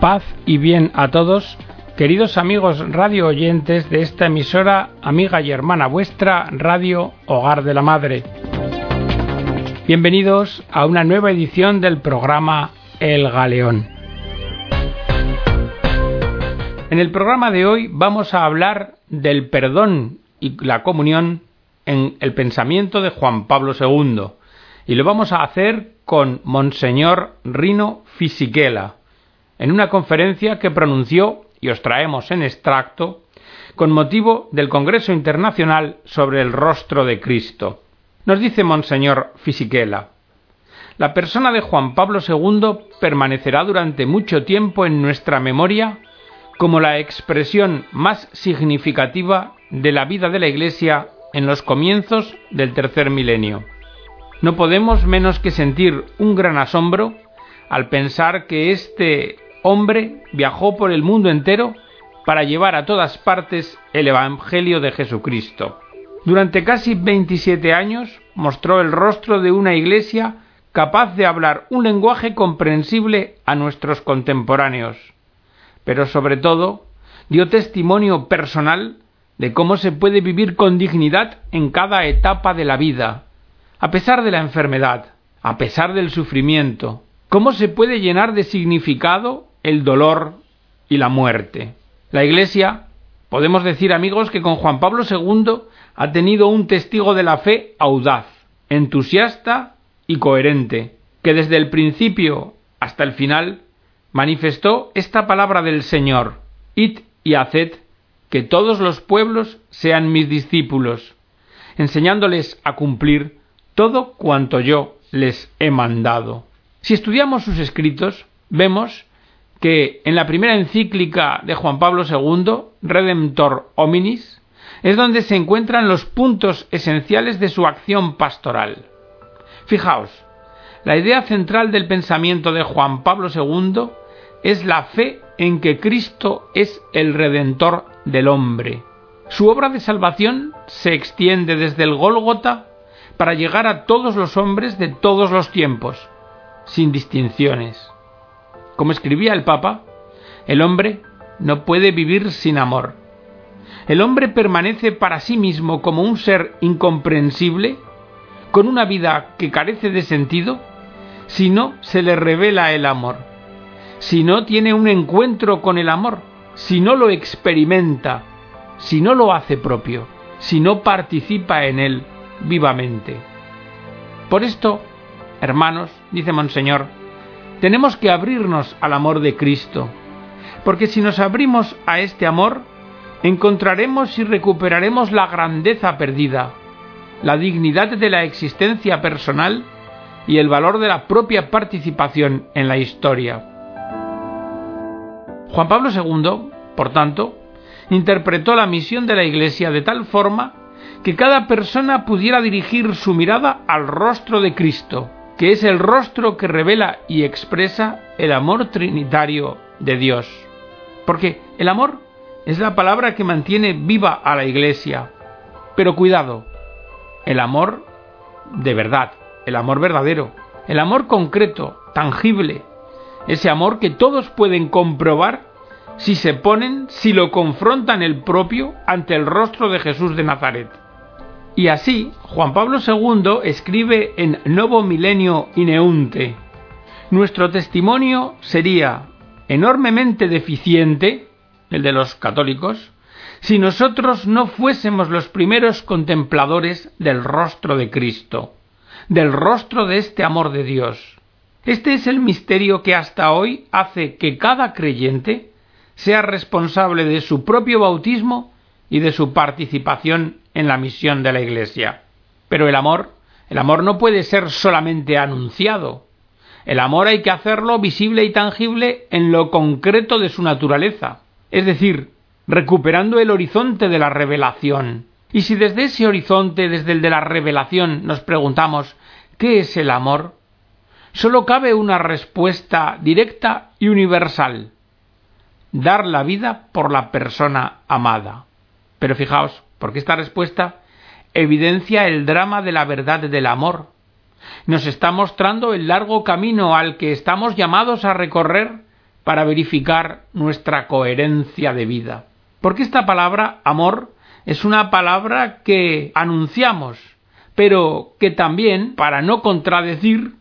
Paz y bien a todos, queridos amigos radio oyentes de esta emisora, amiga y hermana vuestra, Radio Hogar de la Madre. Bienvenidos a una nueva edición del programa El Galeón. En el programa de hoy vamos a hablar del perdón y la comunión en el pensamiento de Juan Pablo II y lo vamos a hacer con Monseñor Rino Fisichella en una conferencia que pronunció, y os traemos en extracto, con motivo del Congreso Internacional sobre el Rostro de Cristo. Nos dice Monseñor Fisichella, la persona de Juan Pablo II permanecerá durante mucho tiempo en nuestra memoria como la expresión más significativa de la vida de la Iglesia en los comienzos del tercer milenio. No podemos menos que sentir un gran asombro al pensar que este hombre viajó por el mundo entero para llevar a todas partes el Evangelio de Jesucristo. Durante casi 27 años mostró el rostro de una iglesia capaz de hablar un lenguaje comprensible a nuestros contemporáneos, pero sobre todo dio testimonio personal de cómo se puede vivir con dignidad en cada etapa de la vida, a pesar de la enfermedad, a pesar del sufrimiento, cómo se puede llenar de significado el dolor y la muerte. La Iglesia, podemos decir amigos, que con Juan Pablo II ha tenido un testigo de la fe audaz, entusiasta y coherente, que desde el principio hasta el final manifestó esta palabra del Señor, id y haced que todos los pueblos sean mis discípulos, enseñándoles a cumplir todo cuanto yo les he mandado. Si estudiamos sus escritos, vemos que en la primera encíclica de Juan Pablo II, Redemptor Hominis, es donde se encuentran los puntos esenciales de su acción pastoral. Fijaos, la idea central del pensamiento de Juan Pablo II es la fe en que Cristo es el Redentor del hombre. Su obra de salvación se extiende desde el Gólgota para llegar a todos los hombres de todos los tiempos, sin distinciones. Como escribía el Papa, el hombre no puede vivir sin amor. El hombre permanece para sí mismo como un ser incomprensible, con una vida que carece de sentido, si no se le revela el amor, si no tiene un encuentro con el amor, si no lo experimenta, si no lo hace propio, si no participa en él vivamente. Por esto, hermanos, dice Monseñor, tenemos que abrirnos al amor de Cristo, porque si nos abrimos a este amor, encontraremos y recuperaremos la grandeza perdida, la dignidad de la existencia personal y el valor de la propia participación en la historia. Juan Pablo II, por tanto, interpretó la misión de la Iglesia de tal forma que cada persona pudiera dirigir su mirada al rostro de Cristo, que es el rostro que revela y expresa el amor trinitario de Dios. Porque el amor es la palabra que mantiene viva a la Iglesia. Pero cuidado, el amor de verdad, el amor verdadero, el amor concreto, tangible, ese amor que todos pueden comprobar si se ponen, si lo confrontan el propio ante el rostro de Jesús de Nazaret. Y así, Juan Pablo II escribe en Novo Milenio Ineunte, nuestro testimonio sería enormemente deficiente, el de los católicos, si nosotros no fuésemos los primeros contempladores del rostro de Cristo, del rostro de este amor de Dios. Este es el misterio que hasta hoy hace que cada creyente sea responsable de su propio bautismo y de su participación en la misión de la Iglesia. Pero el amor, el amor no puede ser solamente anunciado. El amor hay que hacerlo visible y tangible en lo concreto de su naturaleza, es decir, recuperando el horizonte de la revelación. Y si desde ese horizonte, desde el de la revelación, nos preguntamos ¿qué es el amor? Solo cabe una respuesta directa y universal dar la vida por la persona amada. Pero fijaos, porque esta respuesta evidencia el drama de la verdad del amor. Nos está mostrando el largo camino al que estamos llamados a recorrer para verificar nuestra coherencia de vida. Porque esta palabra, amor, es una palabra que anunciamos, pero que también, para no contradecir,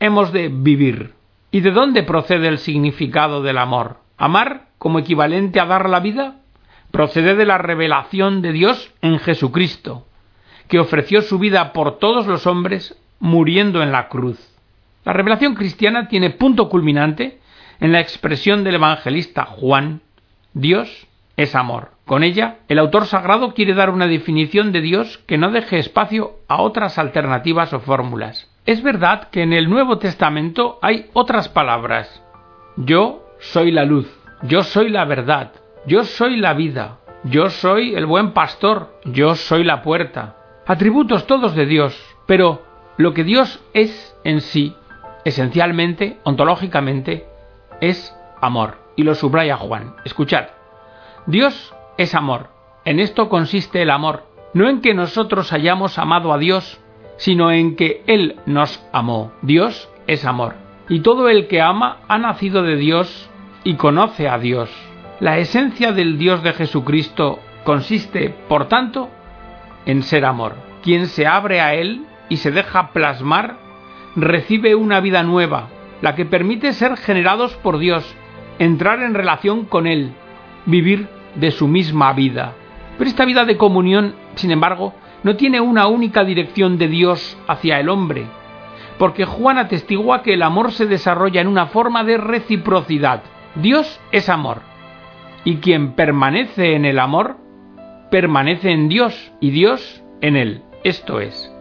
hemos de vivir. ¿Y de dónde procede el significado del amor? Amar, como equivalente a dar la vida, procede de la revelación de Dios en Jesucristo, que ofreció su vida por todos los hombres muriendo en la cruz. La revelación cristiana tiene punto culminante en la expresión del evangelista Juan, Dios es amor. Con ella, el autor sagrado quiere dar una definición de Dios que no deje espacio a otras alternativas o fórmulas. Es verdad que en el Nuevo Testamento hay otras palabras. Yo soy la luz, yo soy la verdad, yo soy la vida, yo soy el buen pastor, yo soy la puerta. Atributos todos de Dios, pero lo que Dios es en sí, esencialmente, ontológicamente, es amor. Y lo subraya Juan. Escuchad. Dios es amor. En esto consiste el amor, no en que nosotros hayamos amado a Dios, sino en que Él nos amó. Dios es amor. Y todo el que ama ha nacido de Dios y conoce a Dios. La esencia del Dios de Jesucristo consiste, por tanto, en ser amor. Quien se abre a Él y se deja plasmar, recibe una vida nueva, la que permite ser generados por Dios, entrar en relación con Él, vivir de su misma vida. Pero esta vida de comunión, sin embargo, no tiene una única dirección de Dios hacia el hombre, porque Juan atestigua que el amor se desarrolla en una forma de reciprocidad. Dios es amor, y quien permanece en el amor, permanece en Dios y Dios en él. Esto es,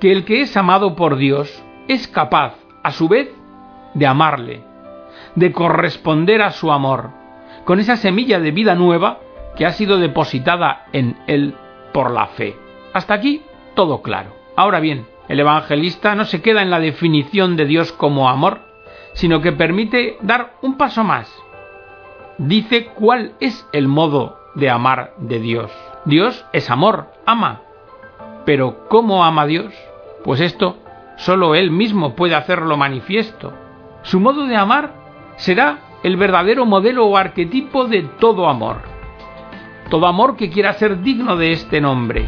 que el que es amado por Dios es capaz, a su vez, de amarle, de corresponder a su amor, con esa semilla de vida nueva que ha sido depositada en él por la fe. Hasta aquí todo claro. Ahora bien, el evangelista no se queda en la definición de Dios como amor, sino que permite dar un paso más. Dice cuál es el modo de amar de Dios. Dios es amor, ama. Pero ¿cómo ama Dios? Pues esto solo Él mismo puede hacerlo manifiesto. Su modo de amar será el verdadero modelo o arquetipo de todo amor. Todo amor que quiera ser digno de este nombre.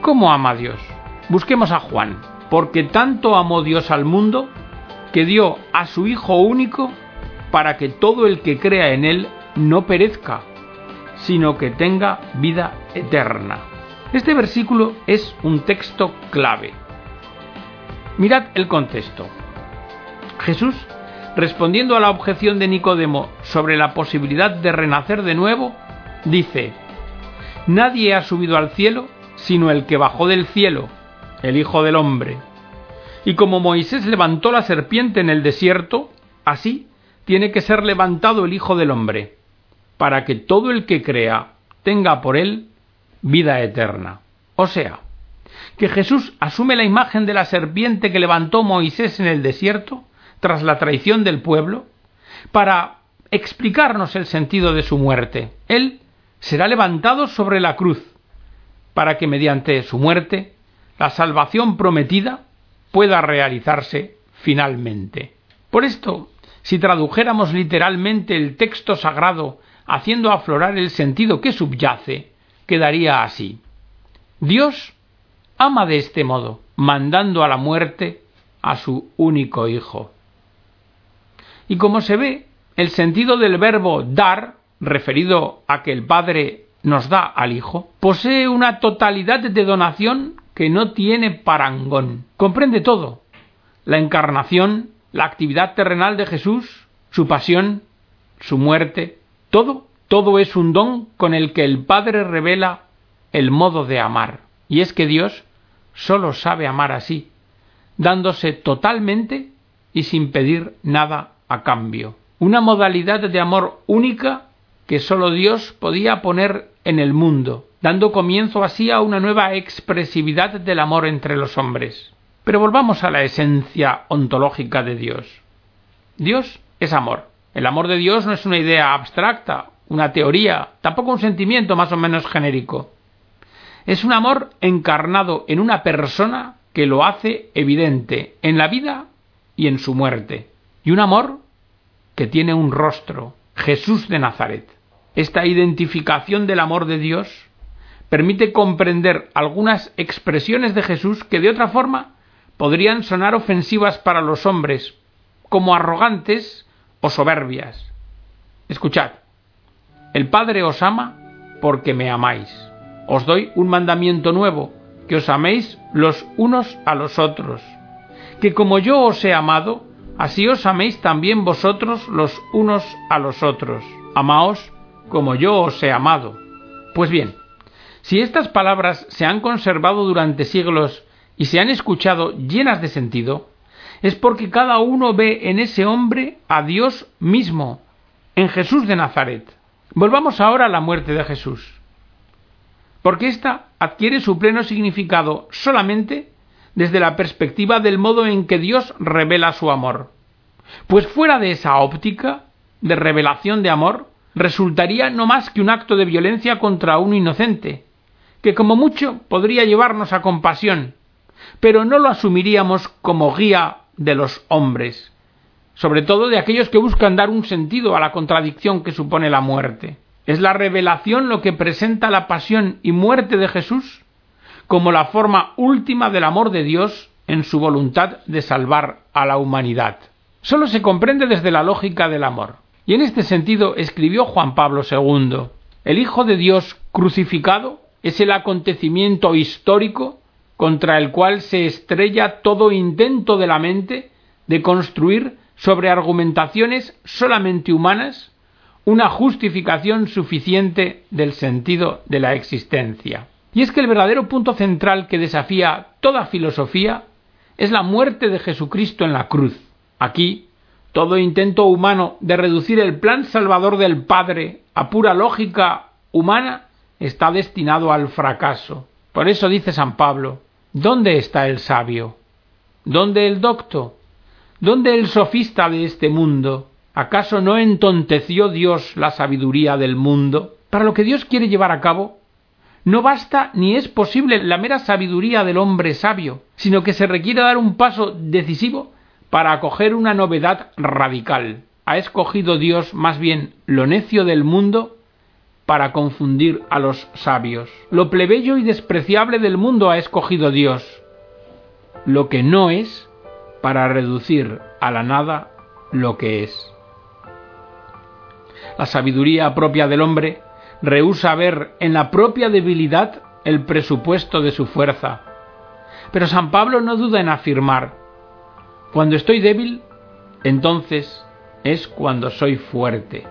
¿Cómo ama Dios? Busquemos a Juan. Porque tanto amó Dios al mundo que dio a su Hijo único para que todo el que crea en Él no perezca, sino que tenga vida eterna. Este versículo es un texto clave. Mirad el contexto. Jesús respondiendo a la objeción de Nicodemo sobre la posibilidad de renacer de nuevo, dice, Nadie ha subido al cielo sino el que bajó del cielo, el Hijo del Hombre. Y como Moisés levantó la serpiente en el desierto, así tiene que ser levantado el Hijo del Hombre, para que todo el que crea tenga por él vida eterna. O sea, que Jesús asume la imagen de la serpiente que levantó Moisés en el desierto tras la traición del pueblo, para explicarnos el sentido de su muerte. Él será levantado sobre la cruz, para que mediante su muerte la salvación prometida pueda realizarse finalmente. Por esto, si tradujéramos literalmente el texto sagrado haciendo aflorar el sentido que subyace, quedaría así. Dios ama de este modo, mandando a la muerte a su único Hijo. Y como se ve, el sentido del verbo dar, referido a que el Padre nos da al Hijo, posee una totalidad de donación que no tiene parangón. Comprende todo. La encarnación, la actividad terrenal de Jesús, su pasión, su muerte, todo, todo es un don con el que el Padre revela el modo de amar. Y es que Dios solo sabe amar así, dándose totalmente y sin pedir nada a cambio. Una modalidad de amor única que sólo Dios podía poner en el mundo, dando comienzo así a una nueva expresividad del amor entre los hombres. Pero volvamos a la esencia ontológica de Dios. Dios es amor. El amor de Dios no es una idea abstracta, una teoría, tampoco un sentimiento más o menos genérico. Es un amor encarnado en una persona que lo hace evidente en la vida y en su muerte. Y un amor que tiene un rostro, Jesús de Nazaret. Esta identificación del amor de Dios permite comprender algunas expresiones de Jesús que de otra forma podrían sonar ofensivas para los hombres, como arrogantes o soberbias. Escuchad, el Padre os ama porque me amáis. Os doy un mandamiento nuevo, que os améis los unos a los otros. Que como yo os he amado, así os améis también vosotros los unos a los otros. Amaos como yo os he amado. Pues bien, si estas palabras se han conservado durante siglos y se han escuchado llenas de sentido, es porque cada uno ve en ese hombre a Dios mismo, en Jesús de Nazaret. Volvamos ahora a la muerte de Jesús, porque ésta adquiere su pleno significado solamente desde la perspectiva del modo en que Dios revela su amor. Pues fuera de esa óptica de revelación de amor, resultaría no más que un acto de violencia contra un inocente, que como mucho podría llevarnos a compasión, pero no lo asumiríamos como guía de los hombres, sobre todo de aquellos que buscan dar un sentido a la contradicción que supone la muerte. Es la revelación lo que presenta la pasión y muerte de Jesús como la forma última del amor de Dios en su voluntad de salvar a la humanidad. Solo se comprende desde la lógica del amor. Y en este sentido escribió Juan Pablo II, el Hijo de Dios crucificado es el acontecimiento histórico contra el cual se estrella todo intento de la mente de construir sobre argumentaciones solamente humanas una justificación suficiente del sentido de la existencia. Y es que el verdadero punto central que desafía toda filosofía es la muerte de Jesucristo en la cruz. Aquí, todo intento humano de reducir el plan salvador del Padre a pura lógica humana está destinado al fracaso. Por eso dice San Pablo, ¿dónde está el sabio? ¿Dónde el docto? ¿Dónde el sofista de este mundo? ¿Acaso no entonteció Dios la sabiduría del mundo? Para lo que Dios quiere llevar a cabo, no basta ni es posible la mera sabiduría del hombre sabio, sino que se requiere dar un paso decisivo para acoger una novedad radical. Ha escogido Dios más bien lo necio del mundo para confundir a los sabios. Lo plebeyo y despreciable del mundo ha escogido Dios. Lo que no es para reducir a la nada lo que es. La sabiduría propia del hombre rehúsa ver en la propia debilidad el presupuesto de su fuerza. Pero San Pablo no duda en afirmar, cuando estoy débil, entonces es cuando soy fuerte.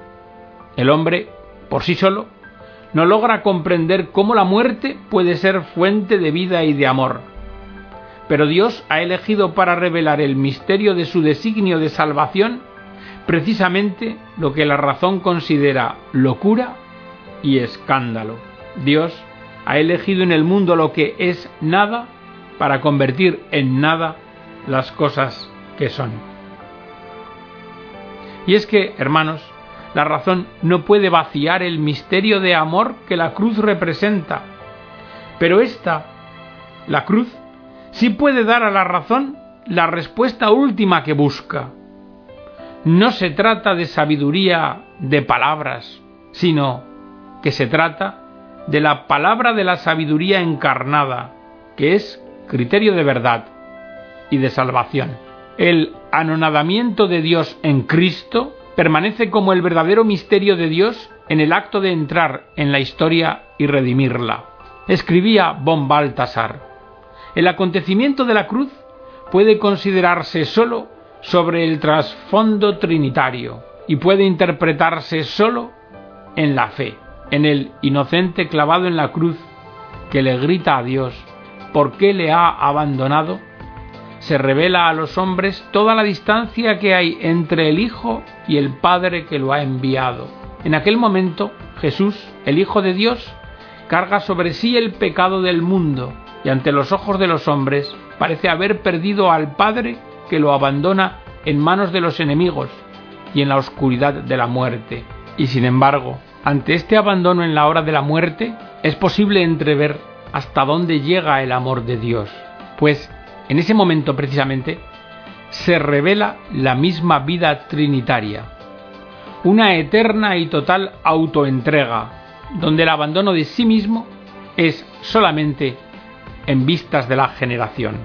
El hombre, por sí solo, no logra comprender cómo la muerte puede ser fuente de vida y de amor pero Dios ha elegido para revelar el misterio de su designio de salvación precisamente lo que la razón considera locura y escándalo. Dios ha elegido en el mundo lo que es nada para convertir en nada las cosas que son. Y es que, hermanos, la razón no puede vaciar el misterio de amor que la cruz representa, pero esta, la cruz, sí puede dar a la razón la respuesta última que busca. No se trata de sabiduría de palabras, sino que se trata de la palabra de la sabiduría encarnada, que es criterio de verdad y de salvación. El anonadamiento de Dios en Cristo permanece como el verdadero misterio de Dios en el acto de entrar en la historia y redimirla. Escribía von Baltasar. El acontecimiento de la cruz puede considerarse sólo sobre el trasfondo trinitario y puede interpretarse sólo en la fe, en el inocente clavado en la cruz que le grita a Dios por qué le ha abandonado, se revela a los hombres toda la distancia que hay entre el Hijo y el Padre que lo ha enviado. En aquel momento Jesús, el Hijo de Dios, carga sobre sí el pecado del mundo y ante los ojos de los hombres parece haber perdido al Padre que lo abandona en manos de los enemigos y en la oscuridad de la muerte. Y sin embargo, ante este abandono en la hora de la muerte, es posible entrever hasta dónde llega el amor de Dios, pues en ese momento precisamente se revela la misma vida trinitaria, una eterna y total autoentrega, donde el abandono de sí mismo es solamente en vistas de la generación.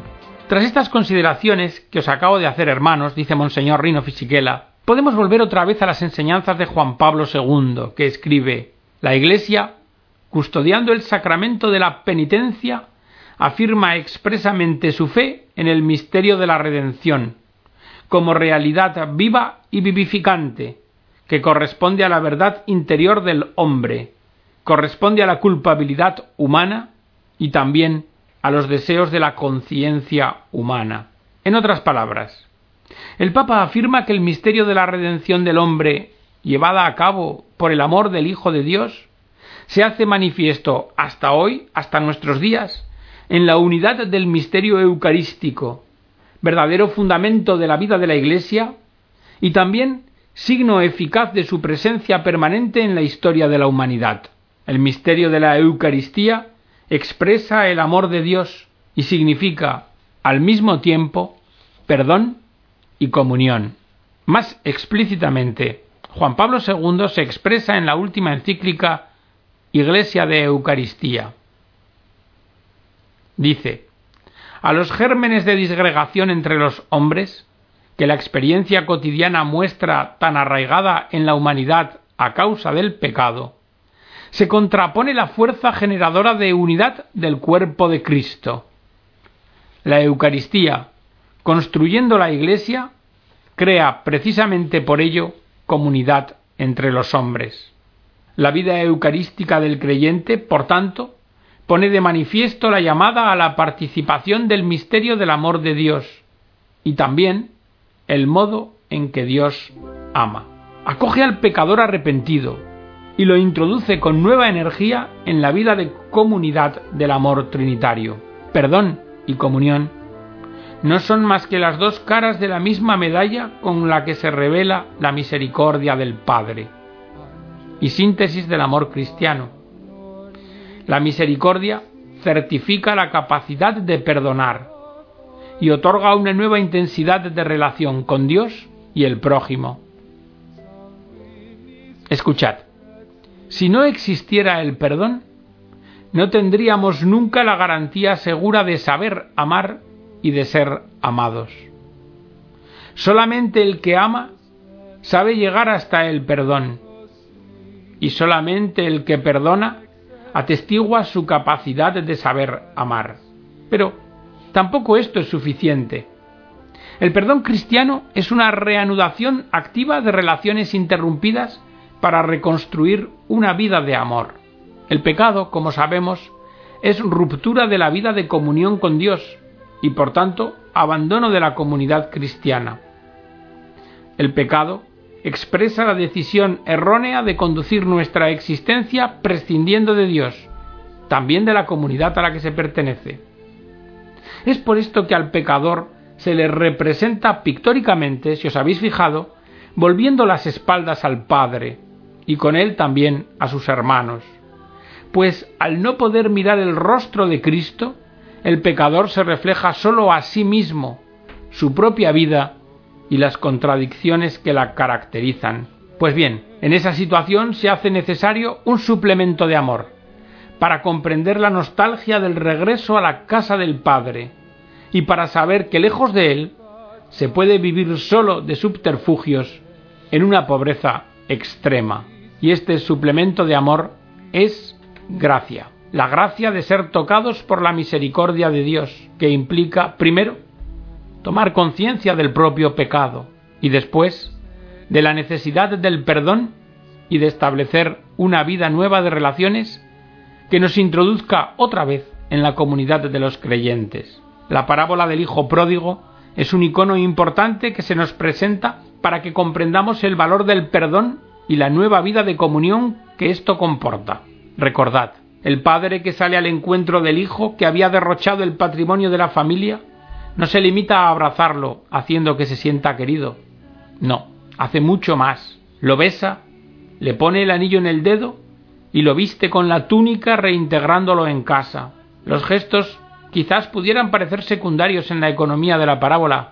Tras estas consideraciones que os acabo de hacer, hermanos, dice Monseñor Rino Fisichella, podemos volver otra vez a las enseñanzas de Juan Pablo II, que escribe La Iglesia, custodiando el sacramento de la penitencia, afirma expresamente su fe en el misterio de la redención, como realidad viva y vivificante, que corresponde a la verdad interior del hombre, corresponde a la culpabilidad humana y también a los deseos de la conciencia humana. En otras palabras, el Papa afirma que el misterio de la redención del hombre, llevada a cabo por el amor del Hijo de Dios, se hace manifiesto hasta hoy, hasta nuestros días, en la unidad del misterio eucarístico, verdadero fundamento de la vida de la Iglesia, y también signo eficaz de su presencia permanente en la historia de la humanidad. El misterio de la Eucaristía expresa el amor de Dios y significa, al mismo tiempo, perdón y comunión. Más explícitamente, Juan Pablo II se expresa en la última encíclica Iglesia de Eucaristía. Dice, a los gérmenes de disgregación entre los hombres, que la experiencia cotidiana muestra tan arraigada en la humanidad a causa del pecado, se contrapone la fuerza generadora de unidad del cuerpo de Cristo. La Eucaristía, construyendo la Iglesia, crea precisamente por ello comunidad entre los hombres. La vida eucarística del creyente, por tanto, pone de manifiesto la llamada a la participación del misterio del amor de Dios y también el modo en que Dios ama. Acoge al pecador arrepentido, y lo introduce con nueva energía en la vida de comunidad del amor trinitario. Perdón y comunión no son más que las dos caras de la misma medalla con la que se revela la misericordia del Padre y síntesis del amor cristiano. La misericordia certifica la capacidad de perdonar y otorga una nueva intensidad de relación con Dios y el prójimo. Escuchad. Si no existiera el perdón, no tendríamos nunca la garantía segura de saber amar y de ser amados. Solamente el que ama sabe llegar hasta el perdón, y solamente el que perdona atestigua su capacidad de saber amar. Pero tampoco esto es suficiente. El perdón cristiano es una reanudación activa de relaciones interrumpidas para reconstruir una vida de amor. El pecado, como sabemos, es ruptura de la vida de comunión con Dios y por tanto abandono de la comunidad cristiana. El pecado expresa la decisión errónea de conducir nuestra existencia prescindiendo de Dios, también de la comunidad a la que se pertenece. Es por esto que al pecador se le representa pictóricamente, si os habéis fijado, volviendo las espaldas al Padre, y con él también a sus hermanos. Pues al no poder mirar el rostro de Cristo, el pecador se refleja sólo a sí mismo, su propia vida y las contradicciones que la caracterizan. Pues bien, en esa situación se hace necesario un suplemento de amor, para comprender la nostalgia del regreso a la casa del Padre, y para saber que lejos de él se puede vivir solo de subterfugios en una pobreza extrema y este suplemento de amor es gracia. La gracia de ser tocados por la misericordia de Dios, que implica, primero, tomar conciencia del propio pecado y después de la necesidad del perdón y de establecer una vida nueva de relaciones que nos introduzca otra vez en la comunidad de los creyentes. La parábola del Hijo Pródigo es un icono importante que se nos presenta para que comprendamos el valor del perdón y la nueva vida de comunión que esto comporta. Recordad, el padre que sale al encuentro del hijo que había derrochado el patrimonio de la familia no se limita a abrazarlo haciendo que se sienta querido. No, hace mucho más. Lo besa, le pone el anillo en el dedo y lo viste con la túnica reintegrándolo en casa. Los gestos quizás pudieran parecer secundarios en la economía de la parábola,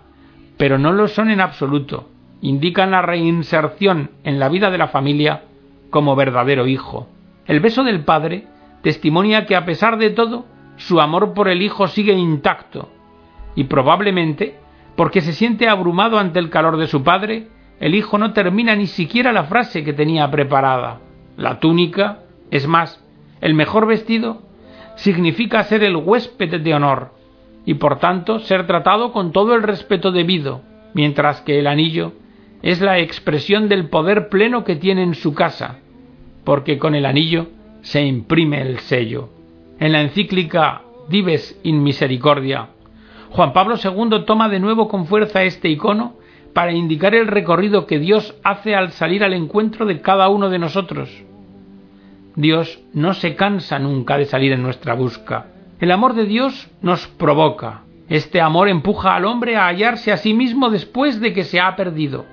pero no lo son en absoluto. indican la reinserción en la vida de la familia como verdadero hijo. El beso del padre testimonia que a pesar de todo, su amor por el hijo sigue intacto, y probablemente, porque se siente abrumado ante el calor de su padre, el hijo no termina ni siquiera la frase que tenía preparada. La túnica, es más, el mejor vestido, significa ser el huésped de honor, y por tanto ser tratado con todo el respeto debido, mientras que el anillo es la expresión del poder pleno que tiene en su casa, porque con el anillo se imprime el sello. En la encíclica Dives in Misericordia, Juan Pablo II toma de nuevo con fuerza este icono para indicar el recorrido que Dios hace al salir al encuentro de cada uno de nosotros. Dios no se cansa nunca de salir en nuestra busca. El amor de Dios nos provoca. Este amor empuja al hombre a hallarse a sí mismo después de que se ha perdido,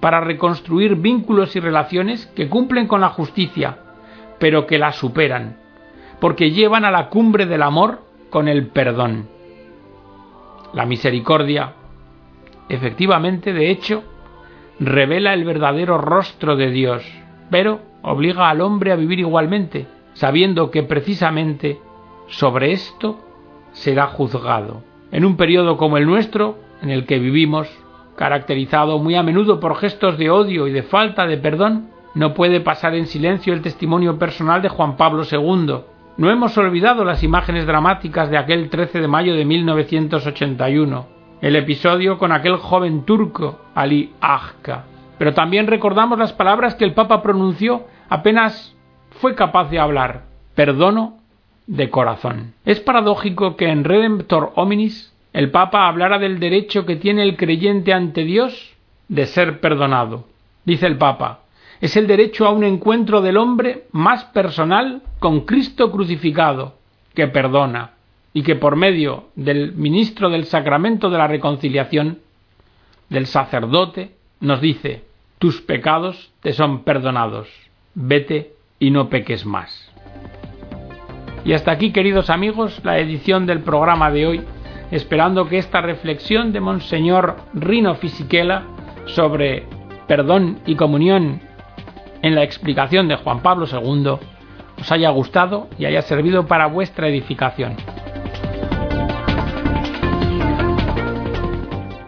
para reconstruir vínculos y relaciones que cumplen con la justicia, pero que la superan, porque llevan a la cumbre del amor con el perdón. La misericordia, efectivamente, de hecho, revela el verdadero rostro de Dios, pero obliga al hombre a vivir igualmente, sabiendo que precisamente sobre esto será juzgado. En un periodo como el nuestro, en el que vivimos, caracterizado muy a menudo por gestos de odio y de falta de perdón, no puede pasar en silencio el testimonio personal de Juan Pablo II. No hemos olvidado las imágenes dramáticas de aquel 13 de mayo de 1981, el episodio con aquel joven turco, Ali Agca. Pero también recordamos las palabras que el Papa pronunció apenas fue capaz de hablar. Perdono de corazón. Es paradójico que en Redemptor Hominis el Papa hablara del derecho que tiene el creyente ante Dios de ser perdonado. Dice el Papa, es el derecho a un encuentro del hombre más personal con Cristo crucificado, que perdona, y que por medio del ministro del sacramento de la reconciliación, del sacerdote, nos dice, tus pecados te son perdonados, vete y no peques más. Y hasta aquí, queridos amigos, la edición del programa de hoy, esperando que esta reflexión de Monseñor Rino Fisichella sobre perdón y comunión en la explicación de Juan Pablo II os haya gustado y haya servido para vuestra edificación.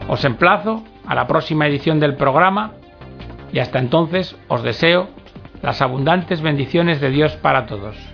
Os emplazo a la próxima edición del programa y hasta entonces os deseo las abundantes bendiciones de Dios para todos.